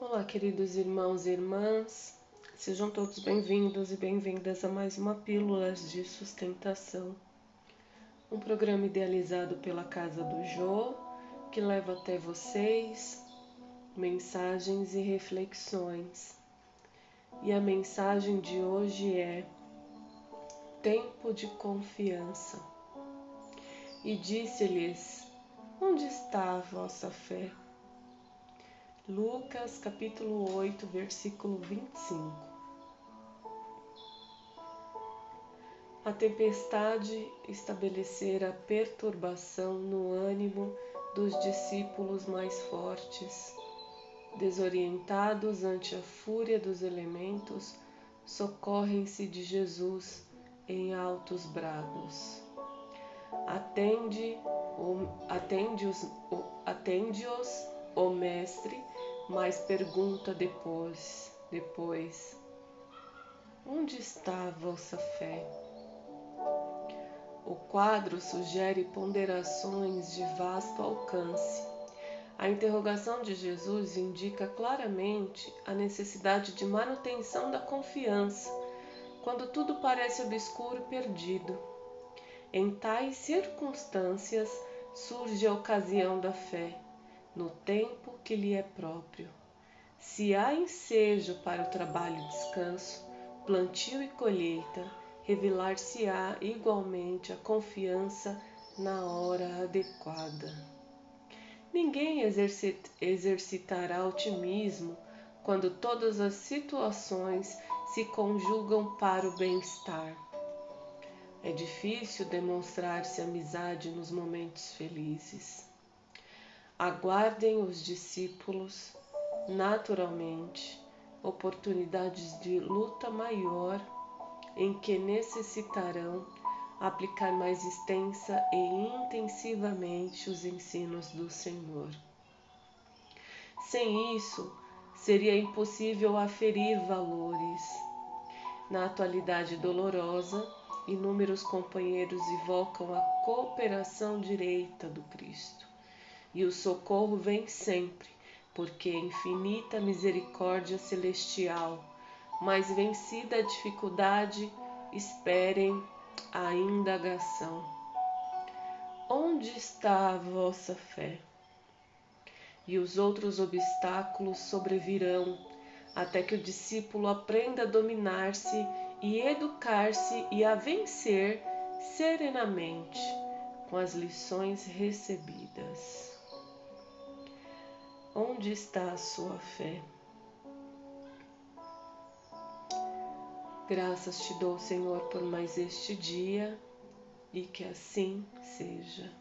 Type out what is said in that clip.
Olá, queridos irmãos e irmãs, sejam todos bem-vindos e bem-vindas a mais uma Pílulas de Sustentação, um programa idealizado pela Casa do Jô que leva até vocês mensagens e reflexões. E a mensagem de hoje é Tempo de Confiança. E disse-lhes: Onde está a vossa fé? Lucas capítulo 8, versículo 25. A tempestade estabelecera perturbação no ânimo dos discípulos mais fortes. Desorientados ante a fúria dos elementos, socorrem-se de Jesus em altos brados. Atende, atende-os, atende-os o mestre mas pergunta depois, depois, onde está a vossa fé? O quadro sugere ponderações de vasto alcance. A interrogação de Jesus indica claramente a necessidade de manutenção da confiança quando tudo parece obscuro e perdido. Em tais circunstâncias surge a ocasião da fé no tempo que lhe é próprio. Se há ensejo para o trabalho e descanso, plantio e colheita, revelar-se-á igualmente a confiança na hora adequada. Ninguém exercitará otimismo quando todas as situações se conjugam para o bem-estar. É difícil demonstrar-se amizade nos momentos felizes. Aguardem os discípulos, naturalmente, oportunidades de luta maior em que necessitarão aplicar mais extensa e intensivamente os ensinos do Senhor. Sem isso, seria impossível aferir valores. Na atualidade dolorosa, inúmeros companheiros invocam a cooperação direita do Cristo e o socorro vem sempre, porque infinita misericórdia celestial. Mas vencida a dificuldade, esperem a indagação. Onde está a vossa fé? E os outros obstáculos sobrevirão, até que o discípulo aprenda a dominar-se e educar-se e a vencer serenamente com as lições recebidas. Onde está a sua fé? Graças te dou, Senhor, por mais este dia e que assim seja.